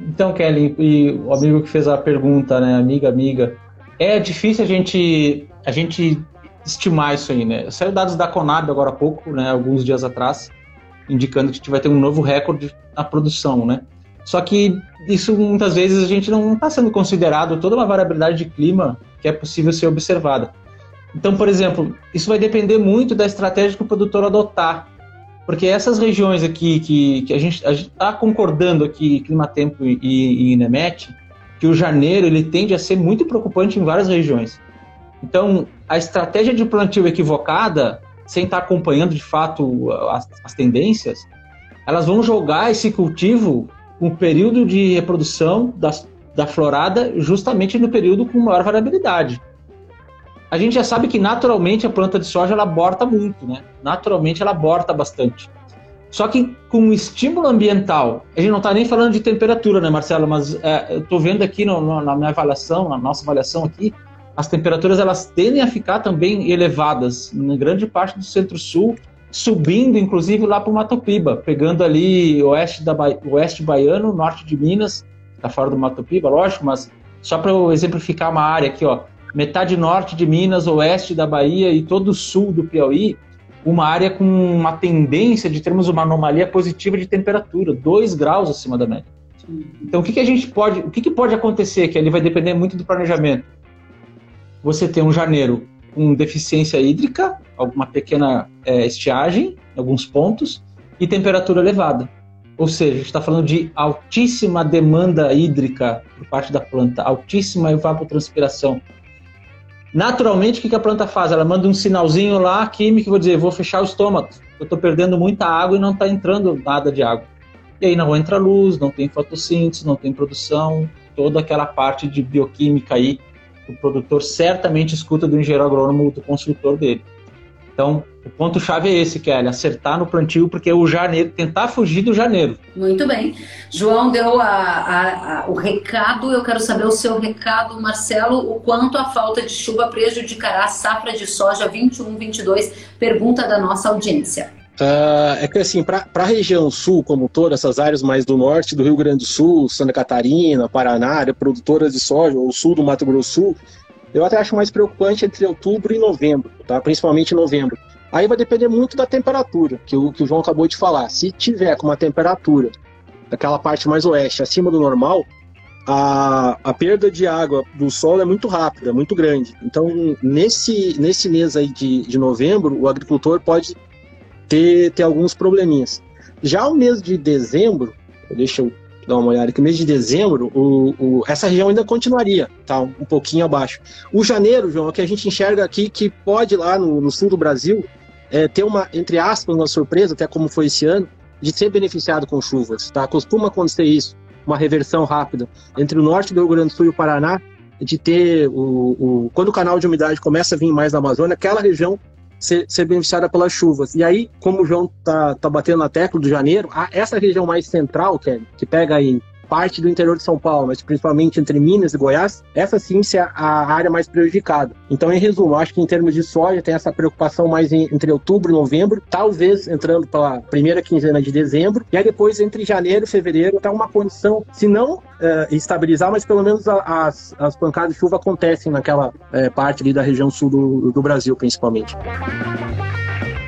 Então, Kelly, e o amigo que fez a pergunta, né, amiga, amiga, é difícil a gente, a gente estimar isso aí, né? Saiu dados da Conab agora há pouco, né, alguns dias atrás, indicando que a gente vai ter um novo recorde na produção, né? Só que isso muitas vezes a gente não está sendo considerado toda uma variabilidade de clima que é possível ser observada. Então, por exemplo, isso vai depender muito da estratégia que o produtor adotar. Porque essas regiões aqui que, que a gente está concordando aqui, Clima Tempo e, e INEMET, que o janeiro ele tende a ser muito preocupante em várias regiões. Então, a estratégia de plantio equivocada, sem estar acompanhando de fato as, as tendências, elas vão jogar esse cultivo com o período de reprodução das, da florada justamente no período com maior variabilidade. A gente já sabe que naturalmente a planta de soja ela aborta muito, né? Naturalmente ela aborta bastante. Só que com o estímulo ambiental, a gente não está nem falando de temperatura, né, Marcelo? Mas é, eu estou vendo aqui no, no, na minha avaliação, na nossa avaliação aqui, as temperaturas elas tendem a ficar também elevadas em grande parte do centro-sul, subindo inclusive lá para o Mato Piba, pegando ali oeste, da ba... oeste baiano, norte de Minas, está fora do Mato Piba, lógico, mas só para eu exemplificar uma área aqui, ó, metade norte de Minas, oeste da Bahia e todo o sul do Piauí, uma área com uma tendência de termos uma anomalia positiva de temperatura, 2 graus acima da média. Então, o que, que a gente pode, o que, que pode acontecer? Que ali vai depender muito do planejamento. Você tem um janeiro com deficiência hídrica, alguma pequena é, estiagem em alguns pontos e temperatura elevada. Ou seja, a gente está falando de altíssima demanda hídrica por parte da planta, altíssima evapotranspiração, Naturalmente, o que a planta faz? Ela manda um sinalzinho lá químico, vou dizer, vou fechar o estômago. Eu estou perdendo muita água e não está entrando nada de água. E aí não entra luz, não tem fotossíntese, não tem produção, toda aquela parte de bioquímica aí, o produtor certamente escuta do engenheiro agrônomo, do construtor dele. Então, o ponto-chave é esse, Kelly, acertar no plantio, porque é o janeiro, tentar fugir do janeiro.
Muito bem. João deu a, a, a, o recado, eu quero saber o seu recado, Marcelo, o quanto a falta de chuva prejudicará a safra de soja 21-22, pergunta da nossa audiência.
Uh, é que assim, para a região sul como toda, essas áreas mais do norte do Rio Grande do Sul, Santa Catarina, Paraná, produtoras de soja, ou sul do Mato Grosso Sul, eu até acho mais preocupante entre outubro e novembro, tá? principalmente novembro. Aí vai depender muito da temperatura, que o, que o João acabou de falar. Se tiver com uma temperatura daquela parte mais oeste acima do normal, a, a perda de água do solo é muito rápida, muito grande. Então, nesse, nesse mês aí de, de novembro, o agricultor pode ter, ter alguns probleminhas. Já o mês de dezembro, deixa eu dar uma olhada, que mês de dezembro, o, o, essa região ainda continuaria, tá? Um, um pouquinho abaixo. O janeiro, João, é que a gente enxerga aqui que pode lá no, no sul do Brasil é, ter uma, entre aspas, uma surpresa, até como foi esse ano, de ser beneficiado com chuvas, tá? Costuma acontecer isso, uma reversão rápida entre o norte do Rio Grande do Sul e o Paraná, de ter o, o quando o canal de umidade começa a vir mais na Amazônia, aquela região ser, ser beneficiada pelas chuvas. E aí, como o João tá, tá batendo na tecla do janeiro, essa região mais central, que, é, que pega aí parte do interior de São Paulo, mas principalmente entre Minas e Goiás, essa sim é a área mais prejudicada. Então, em resumo, acho que em termos de soja tem essa preocupação mais em, entre outubro e novembro, talvez entrando pela primeira quinzena de dezembro, e aí depois entre janeiro e fevereiro está uma condição, se não uh, estabilizar, mas pelo menos a, as, as pancadas de chuva acontecem naquela uh, parte ali da região sul do, do Brasil, principalmente.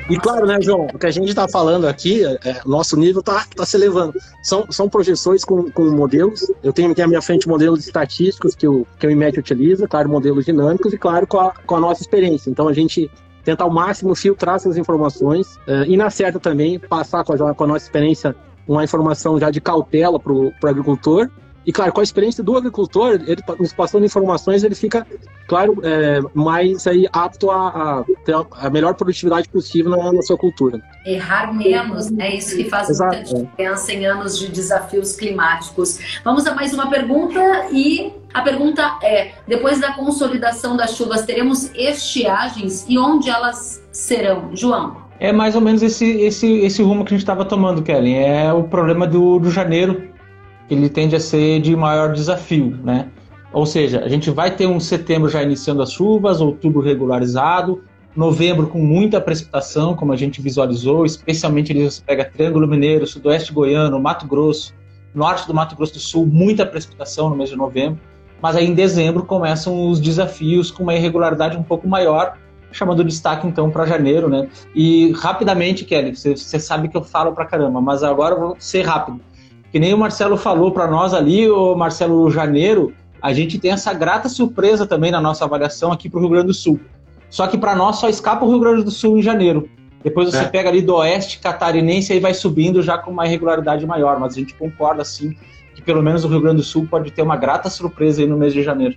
E claro, né, João, o que a gente está falando aqui, é, nosso nível está tá se elevando. São, são projeções com, com modelos. Eu tenho aqui à minha frente modelos estatísticos que o, que o IMET utiliza, claro, modelos dinâmicos e, claro, com a, com a nossa experiência. Então, a gente tenta ao máximo filtrar essas informações é, e, na certa também, passar com a, com a nossa experiência uma informação já de cautela para o agricultor e, claro, com a experiência do agricultor, ele nos passando informações, ele fica, claro, é, mais aí, apto a, a, ter a melhor produtividade possível na, na, sua cultura.
Errar menos, é isso que faz Exato, muita diferença em anos de desafios climáticos. Vamos a mais uma pergunta e a pergunta é: depois da consolidação das chuvas, teremos estiagens e onde elas serão? João.
É mais ou menos esse, esse, esse rumo que a gente estava tomando, Kelly. É o problema do, do janeiro ele tende a ser de maior desafio, né? Ou seja, a gente vai ter um setembro já iniciando as chuvas, outubro regularizado, novembro com muita precipitação, como a gente visualizou, especialmente ali você pega Triângulo Mineiro, Sudoeste Goiano, Mato Grosso, Norte do Mato Grosso do Sul, muita precipitação no mês de novembro, mas aí em dezembro começam os desafios com uma irregularidade um pouco maior, chamando destaque então para janeiro, né? E rapidamente, Kelly, você sabe que eu falo para caramba, mas agora eu vou ser rápido que nem o Marcelo falou para nós ali, o Marcelo Janeiro, a gente tem essa grata surpresa também na nossa avaliação aqui para o Rio Grande do Sul. Só que para nós só escapa o Rio Grande do Sul em janeiro. Depois você é. pega ali do oeste catarinense e vai subindo já com uma regularidade maior. Mas a gente concorda, sim, que pelo menos o Rio Grande do Sul pode ter uma grata surpresa aí no mês de janeiro.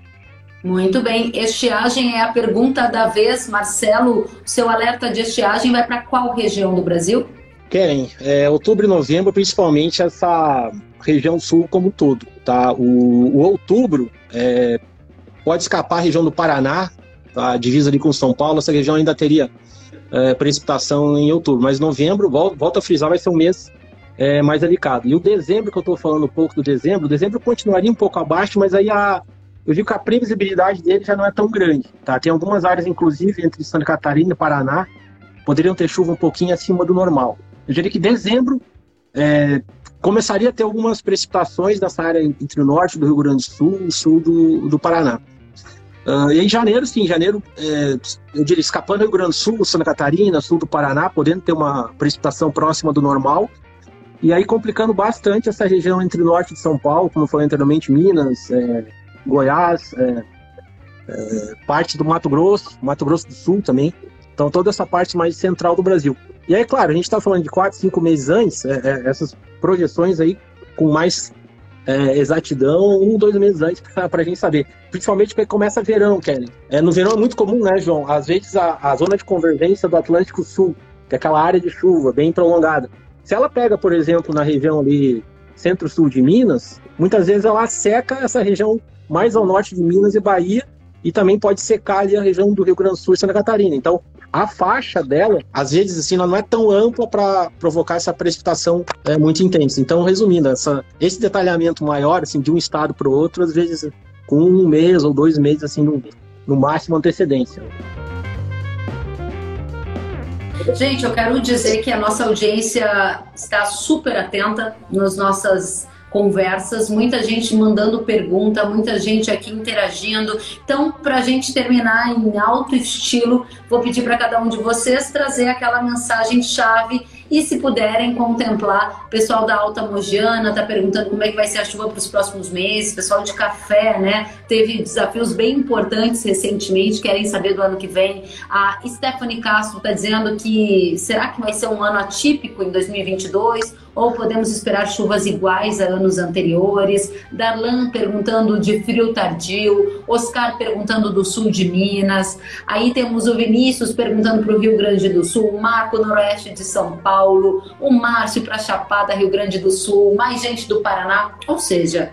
Muito bem. Estiagem é a pergunta da vez. Marcelo, seu alerta de estiagem vai para qual região do Brasil?
Querem, é, outubro e novembro, principalmente essa região sul como todo. Tá? O, o outubro é, pode escapar a região do Paraná, tá? divisa ali com São Paulo, essa região ainda teria é, precipitação em outubro, mas novembro, volta a frisar, vai ser um mês é, mais delicado. E o dezembro, que eu estou falando um pouco do dezembro, o dezembro continuaria um pouco abaixo, mas aí a, eu digo que a previsibilidade dele já não é tão grande. Tá? Tem algumas áreas, inclusive, entre Santa Catarina e Paraná, poderiam ter chuva um pouquinho acima do normal. Eu diria que dezembro é, começaria a ter algumas precipitações nessa área entre o norte do Rio Grande do Sul e o sul do, do Paraná. Uh, e em janeiro, sim, janeiro, é, eu diria, escapando do Rio Grande do Sul, Santa Catarina, sul do Paraná, podendo ter uma precipitação próxima do normal, e aí complicando bastante essa região entre o norte de São Paulo, como falei anteriormente, Minas, é, Goiás, é, é, parte do Mato Grosso, Mato Grosso do Sul também, então toda essa parte mais central do Brasil. E aí, claro, a gente está falando de quatro, cinco meses antes, é, é, essas projeções aí com mais é, exatidão, um, dois meses antes para a gente saber. Principalmente porque começa verão, Kelly. É, no verão é muito comum, né, João? Às vezes a, a zona de convergência do Atlântico Sul, que é aquela área de chuva bem prolongada. Se ela pega, por exemplo, na região ali centro-sul de Minas, muitas vezes ela seca essa região mais ao norte de Minas e Bahia e também pode secar ali a região do Rio Grande do Sul e Santa Catarina. Então, a faixa dela, às vezes, assim, ela não é tão ampla para provocar essa precipitação é, muito intensa. Então, resumindo, essa, esse detalhamento maior, assim, de um estado para o outro, às vezes com um mês ou dois meses, assim, no, no máximo antecedência.
Gente, eu quero dizer que a nossa audiência está super atenta nas nossas conversas, muita gente mandando pergunta, muita gente aqui interagindo. Então, para a gente terminar em alto estilo, vou pedir para cada um de vocês trazer aquela mensagem chave e se puderem contemplar, o pessoal da Alta Mogiana está perguntando como é que vai ser a chuva para os próximos meses, o pessoal de café, né? Teve desafios bem importantes recentemente, querem saber do ano que vem. A Stephanie Castro está dizendo que será que vai ser um ano atípico em 2022? Ou podemos esperar chuvas iguais a anos anteriores? Darlan perguntando de frio tardio, Oscar perguntando do sul de Minas, aí temos o Vinícius perguntando para o Rio Grande do Sul, o Marco Noroeste de São Paulo, o Márcio para Chapada, Rio Grande do Sul, mais gente do Paraná, ou seja,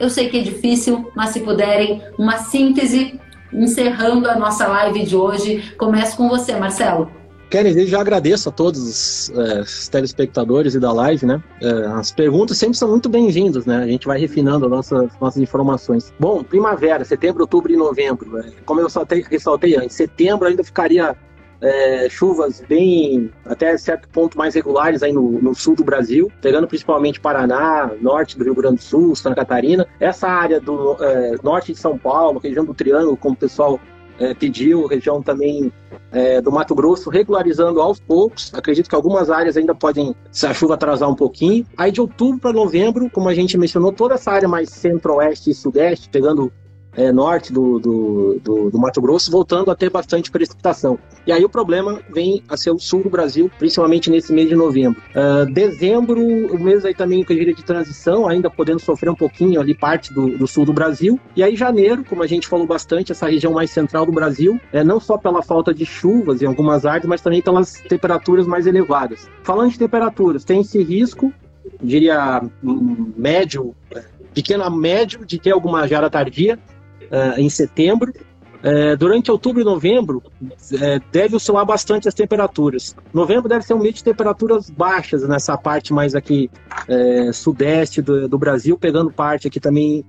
eu sei que é difícil, mas se puderem, uma síntese encerrando a nossa live de hoje. Começo com você, Marcelo.
Kennedy, já agradeço a todos os, é, telespectadores e da live, né? É, as perguntas sempre são muito bem-vindas, né? A gente vai refinando as nossas, nossas informações. Bom, primavera, setembro, outubro e novembro. É, como eu ressaltei, ressaltei antes, setembro ainda ficaria é, chuvas bem, até certo ponto, mais regulares aí no, no, sul do Brasil, pegando principalmente Paraná, norte do Rio Grande do Sul, Santa Catarina. Essa área do é, norte de São Paulo, região do Triângulo, como o pessoal é, pediu, região também é, do Mato Grosso, regularizando aos poucos. Acredito que algumas áreas ainda podem, se a chuva atrasar um pouquinho. Aí de outubro para novembro, como a gente mencionou, toda essa área mais centro-oeste e sudeste, pegando é, norte do, do, do, do, Mato Grosso, voltando a ter bastante precipitação. E aí o problema vem a ser o sul do Brasil, principalmente nesse mês de novembro. Uh, dezembro, o mês aí também que eu diria de transição, ainda podendo sofrer um pouquinho ali parte do, do, sul do Brasil. E aí janeiro, como a gente falou bastante, essa região mais central do Brasil, é não só pela falta de chuvas em algumas áreas, mas também pelas temperaturas mais elevadas. Falando de temperaturas, tem esse risco, diria médio, é, pequeno a médio, de ter alguma geada tardia, uh, em setembro. Uh, durante outubro e novembro, uh, deve oscilar bastante as temperaturas. Novembro deve ser um mês de temperaturas baixas nessa parte mais aqui sudeste do, do, Brasil, pegando parte aqui também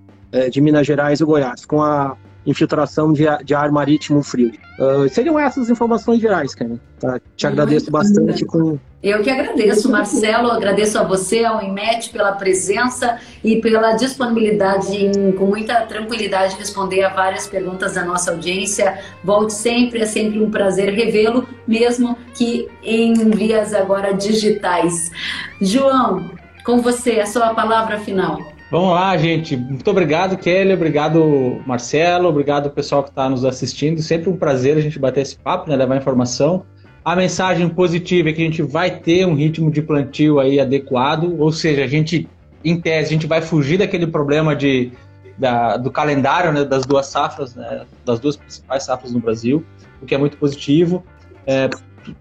de Minas Gerais e Goiás, com a infiltração de, de ar marítimo frio. Uh, seriam essas informações gerais, cara. Tá? Te agradeço bastante com.
Eu que agradeço, Marcelo, agradeço a você, ao IMET, pela presença e pela disponibilidade em, com muita tranquilidade, responder a várias perguntas da nossa audiência. Volte sempre, é sempre um prazer revê-lo, mesmo que em vias agora digitais. João, com você, a sua palavra final.
Vamos lá, gente. Muito obrigado, Kelly. Obrigado, Marcelo. Obrigado, pessoal que está nos assistindo. Sempre um prazer a gente bater esse papo, né? levar informação. A mensagem positiva é que a gente vai ter um ritmo de plantio aí adequado, ou seja, a gente, em tese, a gente vai fugir daquele problema de, da, do calendário né, das duas safras, né, das duas principais safras no Brasil, o que é muito positivo. É,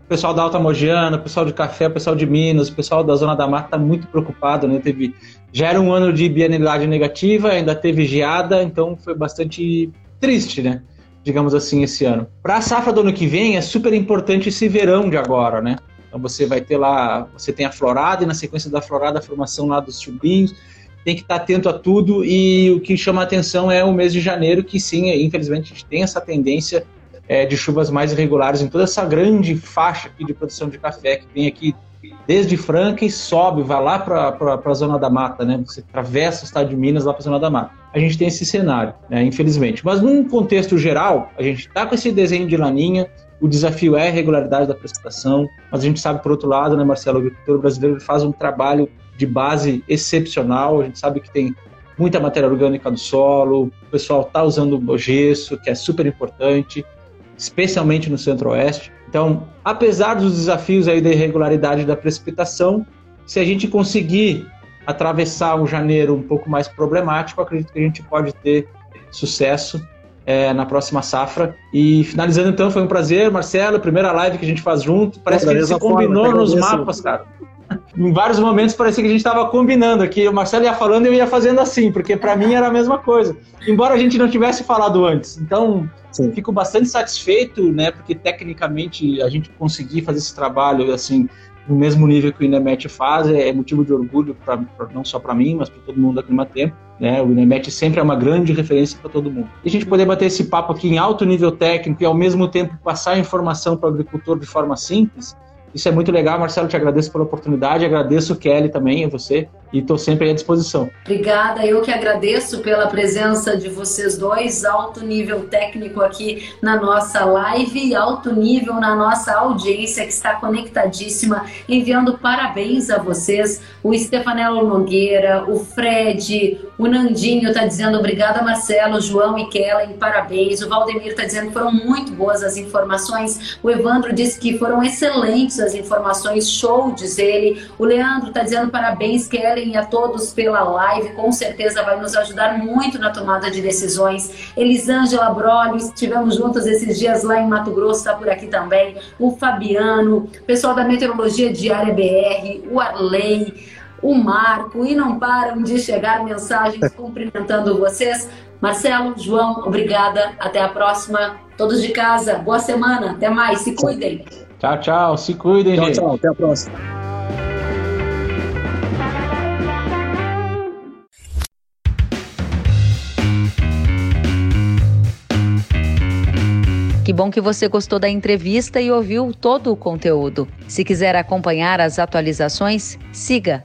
pessoal da Alta Mogiana, pessoal de Café, pessoal de Minas, pessoal da Zona da Mata está muito preocupado, né? Teve, já era um ano de bienalidade negativa, ainda teve geada, então foi bastante triste, né? Digamos assim, esse ano. Para a safra do ano que vem, é super importante esse verão de agora, né? Então você vai ter lá, você tem a florada e na sequência da florada a formação lá dos chubinhos, tem que estar atento a tudo e o que chama a atenção é o mês de janeiro, que sim, infelizmente a gente tem essa tendência é, de chuvas mais irregulares em toda essa grande faixa aqui de produção de café que tem aqui desde Franca e sobe, vai lá para a zona da mata, né? Você atravessa o estado de Minas lá para a zona da mata. A gente tem esse cenário, né? infelizmente. Mas num contexto geral, a gente está com esse desenho de laninha, o desafio é a regularidade da precipitação, mas a gente sabe, por outro lado, né, Marcelo, o agricultor brasileiro faz um trabalho de base excepcional, a gente sabe que tem muita matéria orgânica do solo, o pessoal está usando o gesso, que é super importante, especialmente no centro-oeste. Então, apesar dos desafios aí da irregularidade da precipitação, se a gente conseguir atravessar um janeiro um pouco mais problemático, acredito que a gente pode ter sucesso é, na próxima safra. E finalizando então, foi um prazer, Marcelo, primeira live que a gente faz junto. Parece que a gente se combinou forma, nos mapas, cara. Em vários momentos parecia que a gente estava combinando aqui. O Marcelo ia falando e eu ia fazendo assim, porque para mim era a mesma coisa. Embora a gente não tivesse falado antes. Então, Sim. fico bastante satisfeito, né? Porque tecnicamente a gente conseguir fazer esse trabalho assim no mesmo nível que o Inemet faz é, motivo de orgulho pra, pra não só para mim, mas para todo mundo da Clima Tempo. Né? O Inemet sempre é uma grande referência para todo mundo. E a gente poder bater esse papo aqui em alto nível técnico e ao mesmo tempo passar informação para o agricultor de forma simples, isso é muito legal, Marcelo. Te agradeço pela oportunidade, agradeço o Kelly também, a você, e estou sempre à disposição.
Obrigada, eu que agradeço pela presença de vocês dois, alto nível técnico aqui na nossa live, alto nível na nossa audiência que está conectadíssima, enviando parabéns a vocês, o Stefanello Nogueira, o Fred, o Nandinho está dizendo obrigada, Marcelo, João e Kellen, parabéns, o Valdemir está dizendo que foram muito boas as informações, o Evandro disse que foram excelentes as informações, show, diz ele, o Leandro está dizendo parabéns, Kellen, e a todos pela live, com certeza vai nos ajudar muito na tomada de decisões. Elisângela Brolio, estivemos juntos esses dias lá em Mato Grosso, está por aqui também. O Fabiano, pessoal da Meteorologia Diária BR, o Arley, o Marco, e não param de chegar mensagens cumprimentando vocês. Marcelo, João, obrigada. Até a próxima. Todos de casa, boa semana. Até mais. Se cuidem.
Tchau, tchau. Se cuidem,
tchau,
gente.
Tchau, até a próxima.
Que bom que você gostou da entrevista e ouviu todo o conteúdo. Se quiser acompanhar as atualizações, siga